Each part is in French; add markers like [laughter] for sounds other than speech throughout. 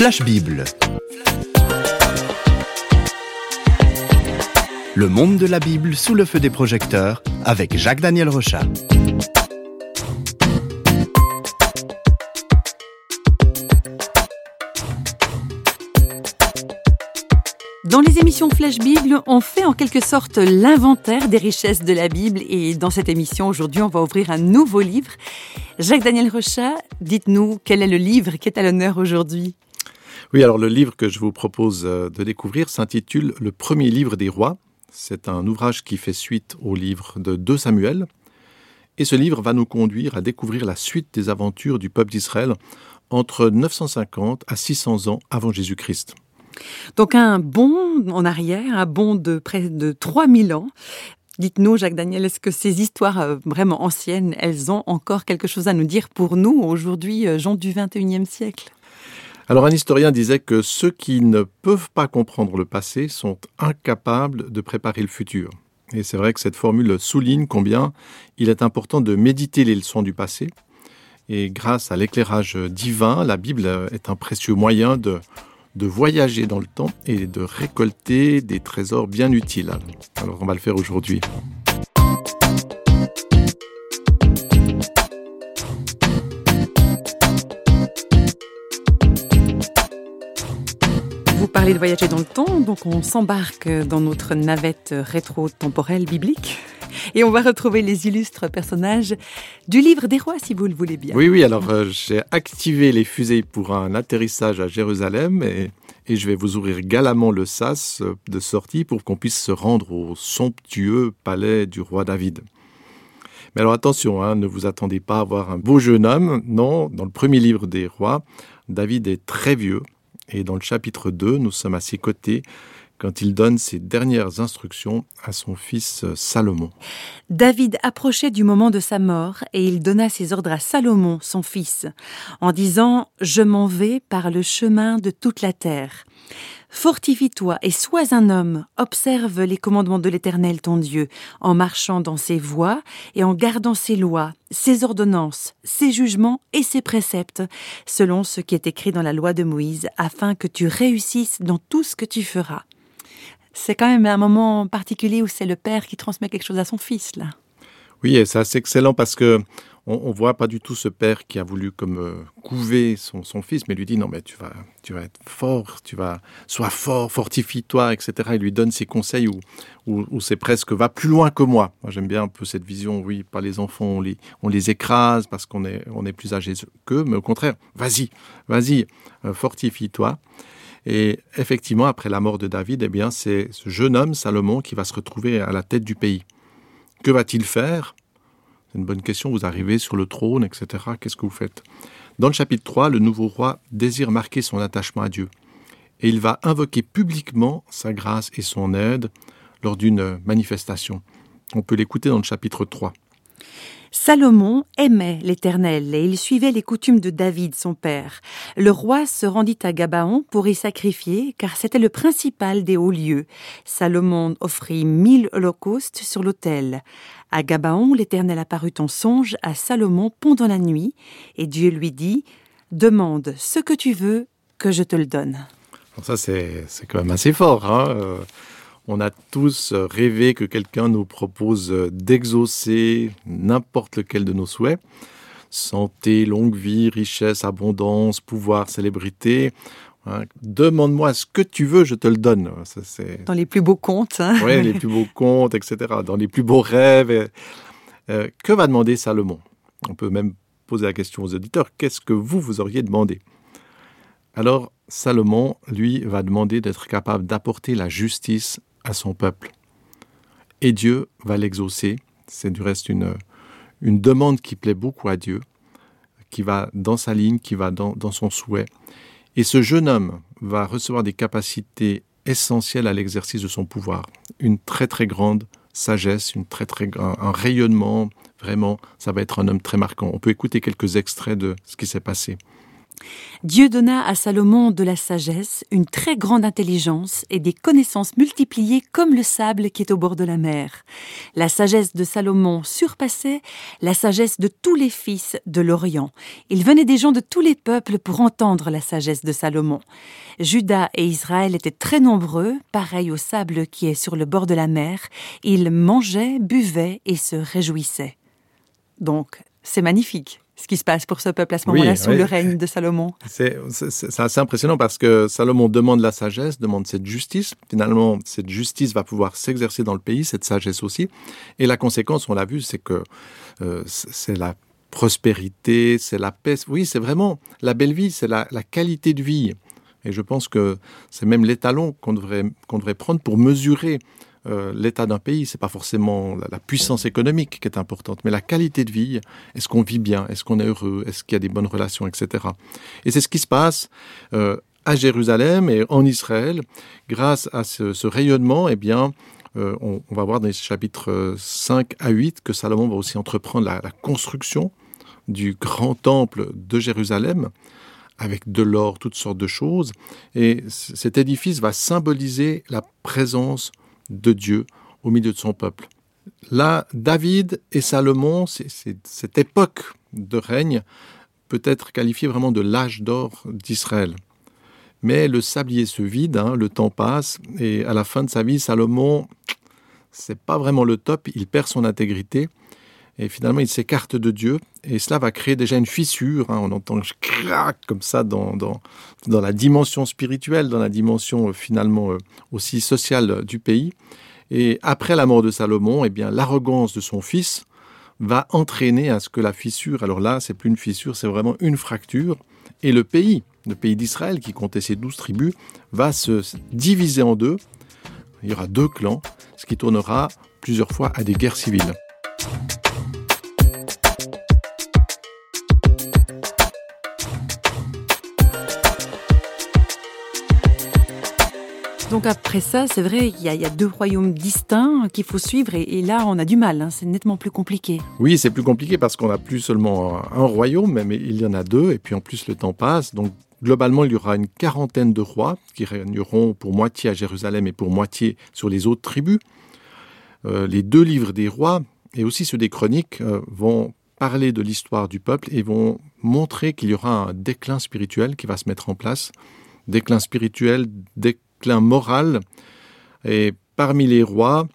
Flash Bible. Le monde de la Bible sous le feu des projecteurs avec Jacques-Daniel Rochat. Dans les émissions Flash Bible, on fait en quelque sorte l'inventaire des richesses de la Bible et dans cette émission aujourd'hui, on va ouvrir un nouveau livre. Jacques-Daniel Rochat, dites-nous quel est le livre qui est à l'honneur aujourd'hui? Oui, alors le livre que je vous propose euh, de découvrir s'intitule Le premier livre des rois. C'est un ouvrage qui fait suite au livre de 2 Samuel. Et ce livre va nous conduire à découvrir la suite des aventures du peuple d'Israël entre 950 à 600 ans avant Jésus-Christ. Donc un bond en arrière, un bond de près de 3000 ans. Dites-nous, Jacques Daniel, est-ce que ces histoires euh, vraiment anciennes, elles ont encore quelque chose à nous dire pour nous, aujourd'hui, euh, gens du 21e siècle? Alors un historien disait que ceux qui ne peuvent pas comprendre le passé sont incapables de préparer le futur. Et c'est vrai que cette formule souligne combien il est important de méditer les leçons du passé. Et grâce à l'éclairage divin, la Bible est un précieux moyen de de voyager dans le temps et de récolter des trésors bien utiles. Alors on va le faire aujourd'hui. Parlez de voyager dans le temps, donc on s'embarque dans notre navette rétro-temporelle biblique. Et on va retrouver les illustres personnages du livre des rois, si vous le voulez bien. Oui, oui, alors euh, j'ai activé les fusées pour un atterrissage à Jérusalem et, je vais vous ouvrir galamment le sas de sortie pour qu'on puisse se rendre au somptueux palais du roi David. Mais alors attention, hein, ne vous attendez pas à voir un beau jeune homme. Non, dans le premier livre des rois, David est très vieux. Et dans le chapitre 2, nous sommes à ses côtés quand il donne ses dernières instructions à son fils euh, Salomon. David approchait du moment de sa mort et il donna ses ordres à Salomon, son fils, en disant ⁇ Je m'en vais par le chemin de toute la terre. Fortifie-toi et sois un homme, observe les commandements de l'Éternel ton Dieu, en marchant dans ses voies et en gardant ses lois, ses ordonnances, ses jugements et ses préceptes, selon ce qui est écrit dans la loi de Moïse, afin que tu réussisses dans tout ce que tu feras. C'est quand même un moment particulier où c'est le père qui transmet quelque chose à son fils, là. Oui, et c'est excellent parce que on, voit pas du tout ce père qui a voulu comme euh, couver son, fils, mais lui dit non mais tu vas, tu vas être fort, tu vas, sois fort, fortifie-toi, etc. Il lui donne ses conseils où, où, c'est presque va plus loin que moi. J'aime bien un peu cette vision, oui, pas les enfants, on les, on les écrase parce qu'on est, on est plus âgé qu'eux, mais au contraire, vas-y, vas-y, euh, fortifie-toi. Et effectivement, après la mort de David, eh bien, c'est ce jeune homme, Salomon, qui va se retrouver à la tête du pays. Que va-t-il faire? C'est une bonne question. Vous arrivez sur le trône, etc. Qu'est-ce que vous faites? Dans le chapitre 3, le nouveau roi désire marquer son attachement à Dieu. Et il va invoquer publiquement sa grâce et son aide lors d'une manifestation. On peut l'écouter dans le chapitre 3. Salomon aimait l'Éternel et il suivait les coutumes de David, son père. Le roi se rendit à Gabaon pour y sacrifier, car c'était le principal des hauts lieux. Salomon offrit mille holocaustes sur l'autel. À Gabaon, l'Éternel apparut en songe à Salomon pendant la nuit, et Dieu lui dit Demande ce que tu veux, que je te le donne. ça, c'est quand même assez fort. Hein euh, on a tous rêvé que quelqu'un nous propose d'exaucer n'importe lequel de nos souhaits. Santé, longue vie, richesse, abondance, pouvoir, célébrité. Hein, demande-moi ce que tu veux, je te le donne. Dans les plus beaux contes. Hein. Oui, les plus beaux contes, etc. Dans les plus beaux rêves. Euh, que va demander Salomon? On peut même poser la question aux auditeurs, qu'est-ce que vous, vous auriez demandé? Alors, Salomon, lui, va demander d'être capable d'apporter la justice à son peuple. Et Dieu va l'exaucer. C'est du reste une, une demande qui plaît beaucoup à Dieu, qui va dans sa ligne, qui va dans, dans son souhait. Et ce jeune homme va recevoir des capacités essentielles à l'exercice de son pouvoir. Une très très grande sagesse, une très très un rayonnement. Vraiment, ça va être un homme très marquant. On peut écouter quelques extraits de ce qui s'est passé. Dieu donna à Salomon de la sagesse, une très grande intelligence et des connaissances multipliées comme le sable qui est au bord de la mer. La sagesse de Salomon surpassait la sagesse de tous les fils de l'Orient. Il venait des gens de tous les peuples pour entendre la sagesse de Salomon. Judas et Israël étaient très nombreux, pareil au sable qui est sur le bord de la mer. Ils mangeaient, buvaient et se réjouissaient. Donc, c'est magnifique ce qui se passe pour ce peuple à ce moment-là sous le règne de Salomon. C'est assez impressionnant parce que Salomon demande la sagesse, demande cette justice. Finalement, cette justice va pouvoir s'exercer dans le pays, cette sagesse aussi. Et la conséquence, on l'a vu, c'est que euh, c'est la prospérité, c'est la paix. Oui, c'est vraiment la belle vie, c'est la, la, qualité de vie. Et je pense que c'est même l'étalon qu'on devrait, qu'on devrait prendre pour mesurer euh, l'état d'un pays, c'est pas forcément la, puissance économique qui est importante, mais la qualité de vie. Est-ce qu'on vit bien? Est-ce qu'on est heureux? Est-ce qu'il y a des bonnes relations, etc. Et c'est ce qui se passe euh, à Jérusalem et en Israël, grâce à ce, rayonnement. Eh bien, euh, on, va voir dans les chapitres 5 à 8 que Salomon va aussi entreprendre la, la construction du grand temple de Jérusalem avec de l'or, toutes sortes de choses. Et cet édifice va symboliser la présence de Dieu au milieu de son peuple. Là, David et Salomon, cette époque de règne peut être qualifiée vraiment de l'âge d'or d'Israël. Mais le sablier se vide, hein, le temps passe, et à la fin de sa vie, Salomon, c'est pas vraiment le top, il perd son intégrité, et finalement il s'écarte de Dieu, et cela va créer déjà une fissure, hein, on entend crac comme ça dans, dans, dans, la dimension spirituelle, dans la dimension euh, finalement euh, aussi sociale du pays. Et après la mort de Salomon, eh bien l'arrogance de son fils va entraîner à ce que la fissure, alors là c'est plus une fissure, c'est vraiment une fracture, et le pays, le pays d'Israël qui comptait ses douze tribus, va se diviser en deux. Il y aura deux clans, ce qui tournera plusieurs fois à des guerres civiles. Donc après ça, c'est vrai, il y, a deux royaumes distincts qu'il faut suivre et, là, on a du mal, hein, c'est nettement plus compliqué. Oui, c'est plus compliqué parce qu'on n'a plus seulement un, royaume, mais il y en a deux et puis en plus le temps passe. Donc globalement, il y aura une quarantaine de rois qui régneront pour moitié à Jérusalem et pour moitié sur les autres tribus. Euh, les deux livres des rois et aussi ceux des chroniques euh, vont parler de l'histoire du peuple et vont montrer qu'il y aura un déclin spirituel qui va se mettre en place. Déclin spirituel, déclin déclin moral. Et parmi les rois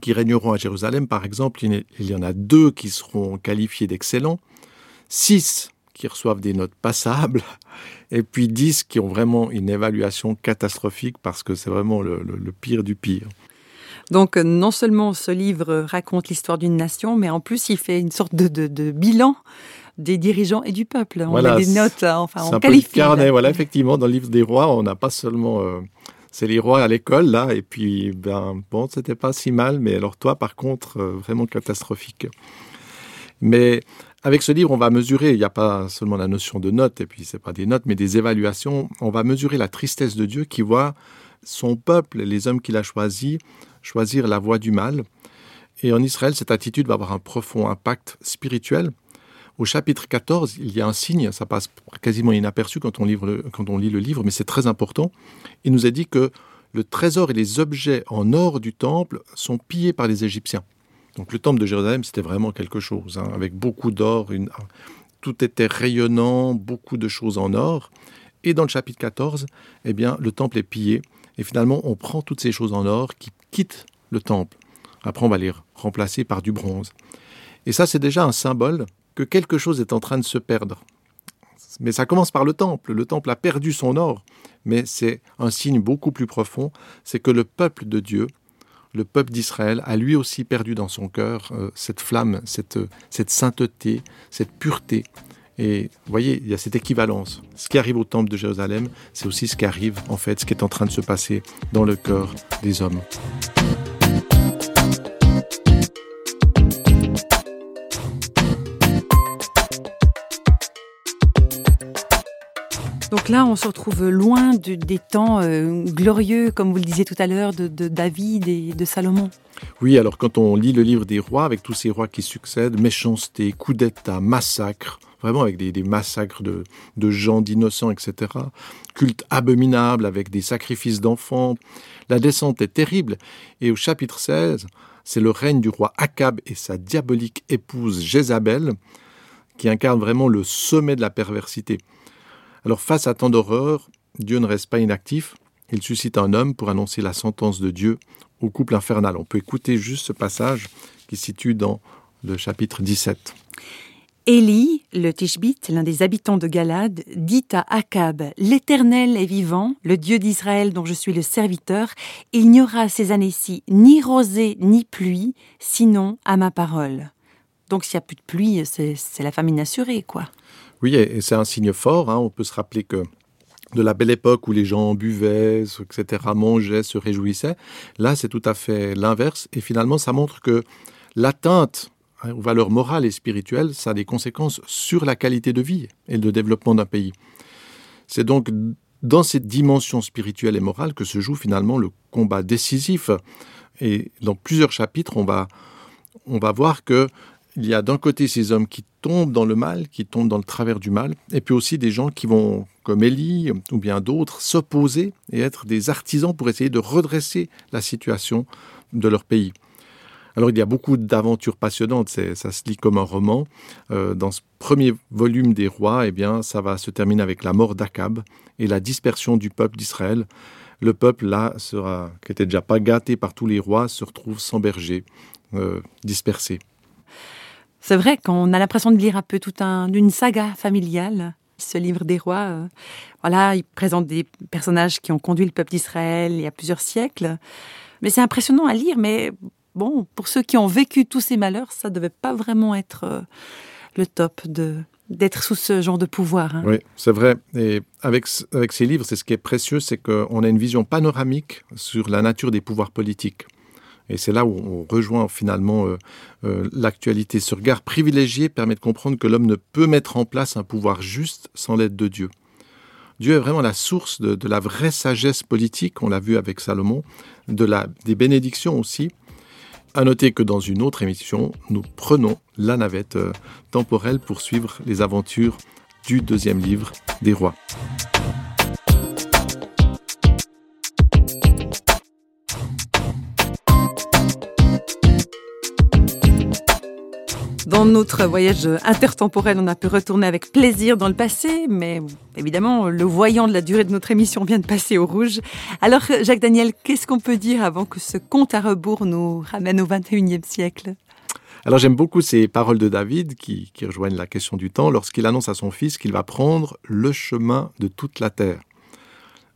qui régneront à Jérusalem, par exemple, il y en a deux qui seront qualifiés d'excellents, six qui reçoivent des notes passables, [laughs] et puis dix qui ont vraiment une évaluation catastrophique parce que c'est vraiment le, pire du pire. Donc non seulement ce livre raconte l'histoire d'une nation, mais en plus il fait une sorte de, bilan des dirigeants et du peuple. On a des notes, hein, enfin on qualifie. carnet, voilà, effectivement, dans le livre des rois, on n'a pas seulement euh, c'est les rois à l'école, là, et puis, ben, bon, c'était pas si mal, mais alors toi, par contre, euh, vraiment catastrophique. Mais avec ce livre, on va mesurer, il n'y a pas seulement la notion de notes, et puis c'est pas des notes, mais des évaluations, on va mesurer la tristesse de Dieu qui voit son peuple, les hommes qu'il a choisis, choisir la voie du mal. Et en Israël, cette attitude va avoir un profond impact spirituel. Au chapitre 14, il y a un signe, ça passe quasiment inaperçu quand on, lit le livre, mais c'est très important. Il nous a dit que le trésor et les objets en or du temple sont pillés par les Égyptiens. Donc le temple de Jérusalem, c'était vraiment quelque chose, hein, avec beaucoup d'or, tout était rayonnant, beaucoup de choses en or. Et dans le chapitre 14, eh bien, le temple est pillé. Et finalement, on prend toutes ces choses en or qui quittent le temple. Après, on va les remplacer par du bronze. Et ça, c'est déjà un symbole que quelque chose est en train de se perdre. Mais ça commence par le temple. Le temple a perdu son or, mais c'est un signe beaucoup plus profond, c'est que le peuple de Dieu, le peuple d'Israël, a lui aussi perdu dans son cœur euh, cette flamme, cette, cette sainteté, cette pureté. Et vous voyez, il y a cette équivalence. Ce qui arrive au temple de Jérusalem, c'est aussi ce qui arrive, en fait, ce qui est en train de se passer dans le cœur des hommes. Là, on se retrouve loin des temps euh, glorieux, comme vous le disiez tout à l'heure, de, David et de Salomon. Oui, alors quand on lit le livre des rois, avec tous ces rois qui succèdent, méchanceté, coup d'État, massacre, vraiment avec des, massacres de, gens, d'innocents, etc. Culte abominable avec des sacrifices d'enfants. La descente est terrible. Et au chapitre 16, c'est le règne du roi Akab et sa diabolique épouse Jézabel qui incarne vraiment le sommet de la perversité. Alors face à tant d'horreurs, Dieu ne reste pas inactif, il suscite un homme pour annoncer la sentence de Dieu au couple infernal. On peut écouter juste ce passage qui se situe dans le chapitre 17. Élie, le Tishbite, l'un des habitants de Galade, dit à Akab L'Éternel est vivant, le Dieu d'Israël dont je suis le serviteur. Il n'y aura ces années-ci ni rosée ni pluie, sinon à ma parole. Donc s'il n'y a plus de pluie, c'est la famine assurée, quoi. Oui, et c'est un signe fort. Hein. On peut se rappeler que de la belle époque où les gens buvaient, etc., mangeaient, se réjouissaient. Là, c'est tout à fait l'inverse. Et finalement, ça montre que l'atteinte hein, aux valeurs morales et spirituelles, ça a des conséquences sur la qualité de vie et le développement d'un pays. C'est donc dans cette dimension spirituelle et morale que se joue finalement le combat décisif. Et dans plusieurs chapitres, on va, on va voir que il y a d'un côté ces hommes qui tombent dans le mal, qui tombent dans le travers du mal, et puis aussi des gens qui vont, comme Élie ou bien d'autres, s'opposer et être des artisans pour essayer de redresser la situation de leur pays. Alors il y a beaucoup d'aventures passionnantes, ça se lit comme un roman. Euh, dans ce premier volume des rois, eh bien, ça va se terminer avec la mort d'Akab et la dispersion du peuple d'Israël. Le peuple là sera, qui était déjà pas gâté par tous les rois, se retrouve sans berger, euh, dispersé. C'est vrai qu'on a l'impression de lire un peu toute un, une saga familiale. Ce livre des rois, euh, voilà, il présente des personnages qui ont conduit le peuple d'Israël il y a plusieurs siècles. Mais c'est impressionnant à lire. Mais bon, pour ceux qui ont vécu tous ces malheurs, ça devait pas vraiment être euh, le top de d'être sous ce genre de pouvoir. Hein. Oui, c'est vrai. Et avec, avec ces livres, c'est ce qui est précieux, c'est qu'on a une vision panoramique sur la nature des pouvoirs politiques. Et c'est là où on rejoint finalement euh, euh, l'actualité. Ce regard privilégié permet de comprendre que l'homme ne peut mettre en place un pouvoir juste sans l'aide de Dieu. Dieu est vraiment la source de, la vraie sagesse politique, on l'a vu avec Salomon, des bénédictions aussi. À noter que dans une autre émission, nous prenons la navette euh, temporelle pour suivre les aventures du deuxième livre des rois. Dans notre voyage intertemporel, on a pu retourner avec plaisir dans le passé, mais évidemment, le voyant de la durée de notre émission vient de passer au rouge. Alors, Jacques Daniel, qu'est-ce qu'on peut dire avant que ce compte à rebours nous ramène au 21e siècle? Alors j'aime beaucoup ces paroles de David qui, rejoignent la question du temps lorsqu'il annonce à son fils qu'il va prendre le chemin de toute la terre.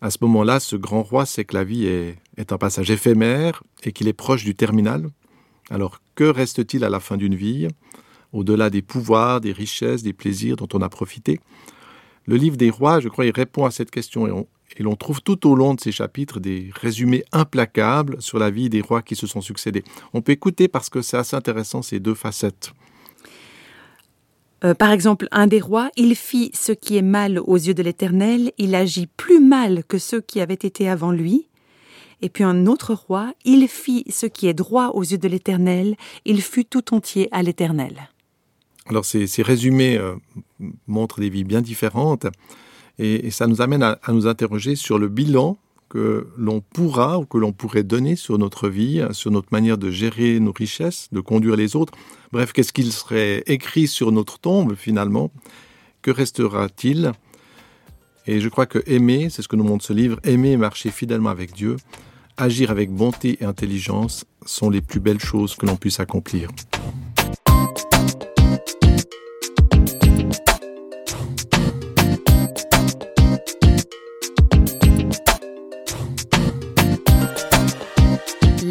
À ce moment-là, ce grand roi sait que la vie est, est un passage éphémère et qu'il est proche du terminal. Alors que reste-t-il à la fin d'une vie? Au-delà des pouvoirs, des richesses, des plaisirs dont on a profité Le livre des rois, je crois, il répond à cette question et l'on trouve tout au long de ces chapitres des résumés implacables sur la vie des rois qui se sont succédés. On peut écouter parce que c'est assez intéressant ces deux facettes. Euh, par exemple, un des rois, il fit ce qui est mal aux yeux de l'Éternel, il agit plus mal que ceux qui avaient été avant lui. Et puis un autre roi, il fit ce qui est droit aux yeux de l'Éternel, il fut tout entier à l'Éternel. Alors ces, résumés euh, montrent des vies bien différentes et, ça nous amène à, nous interroger sur le bilan que l'on pourra ou que l'on pourrait donner sur notre vie, sur notre manière de gérer nos richesses, de conduire les autres. Bref, qu'est-ce qu'il serait écrit sur notre tombe finalement? Que restera-t-il? Et je crois que aimer, c'est ce que nous montre ce livre, aimer marcher fidèlement avec Dieu, agir avec bonté et intelligence sont les plus belles choses que l'on puisse accomplir.